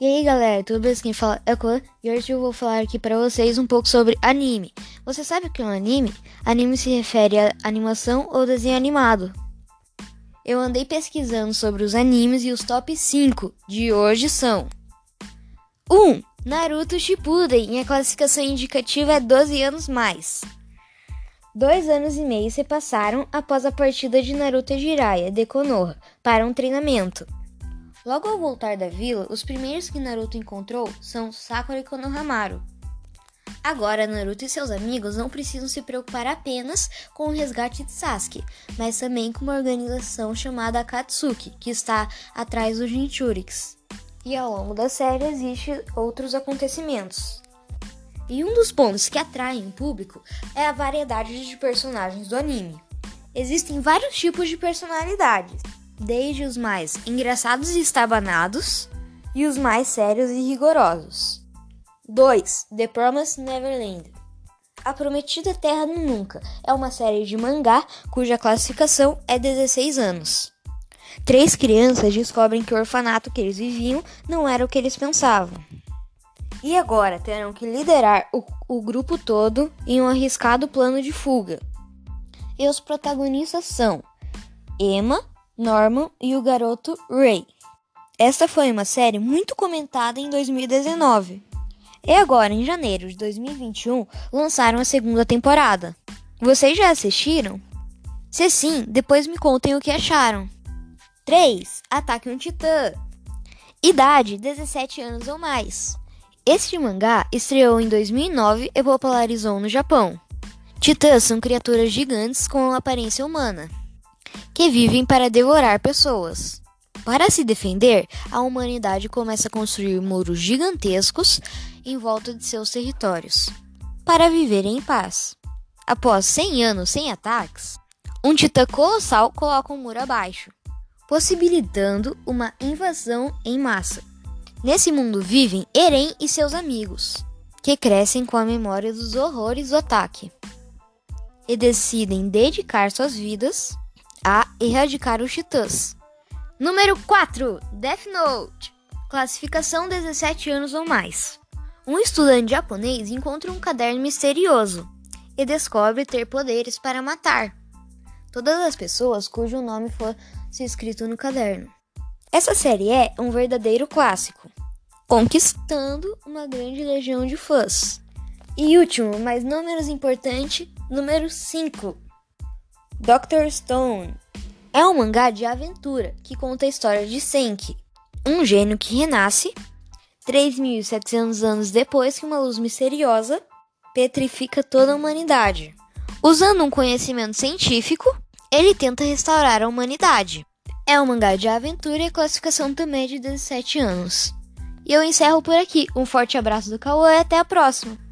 E aí galera, tudo bem? Quem fala é o Kwan e hoje eu vou falar aqui para vocês um pouco sobre anime. Você sabe o que é um anime? Anime se refere a animação ou desenho animado. Eu andei pesquisando sobre os animes e os top 5 de hoje são 1. Naruto Shippuden e a classificação indicativa é 12 anos mais. Dois anos e meio se passaram após a partida de Naruto e Jiraiya de Konoha para um treinamento. Logo ao voltar da vila, os primeiros que Naruto encontrou são Sakura e Konohamaru. Agora, Naruto e seus amigos não precisam se preocupar apenas com o resgate de Sasuke, mas também com uma organização chamada Akatsuki, que está atrás dos Jinchurix. E ao longo da série existem outros acontecimentos. E um dos pontos que atraem o público é a variedade de personagens do anime. Existem vários tipos de personalidades, desde os mais engraçados e estabanados e os mais sérios e rigorosos. 2. The Promised Neverland A Prometida Terra Nunca é uma série de mangá cuja classificação é 16 anos. Três crianças descobrem que o orfanato que eles viviam não era o que eles pensavam. E agora terão que liderar o, o grupo todo em um arriscado plano de fuga. E os protagonistas são Emma, Norman e o garoto Ray. Esta foi uma série muito comentada em 2019. E agora, em janeiro de 2021, lançaram a segunda temporada. Vocês já assistiram? Se sim, depois me contem o que acharam. 3. Ataque um Titã. Idade: 17 anos ou mais. Este mangá estreou em 2009 e popularizou no Japão. Titãs são criaturas gigantes com aparência humana que vivem para devorar pessoas. Para se defender, a humanidade começa a construir muros gigantescos em volta de seus territórios, para viver em paz. Após 100 anos sem ataques, um titã colossal coloca um muro abaixo, possibilitando uma invasão em massa. Nesse mundo vivem Eren e seus amigos, que crescem com a memória dos horrores do ataque e decidem dedicar suas vidas a erradicar os titãs. Número 4. Death Note. Classificação 17 anos ou mais. Um estudante japonês encontra um caderno misterioso e descobre ter poderes para matar todas as pessoas cujo nome fosse escrito no caderno. Essa série é um verdadeiro clássico, conquistando uma grande legião de fãs. E último, mas não menos importante, número 5. Dr. Stone é um mangá de aventura que conta a história de Senki, um gênio que renasce 3.700 anos depois que uma luz misteriosa petrifica toda a humanidade. Usando um conhecimento científico, ele tenta restaurar a humanidade. É um mangá de aventura e a classificação também é de 17 anos. E eu encerro por aqui. Um forte abraço do Cauã e até a próxima!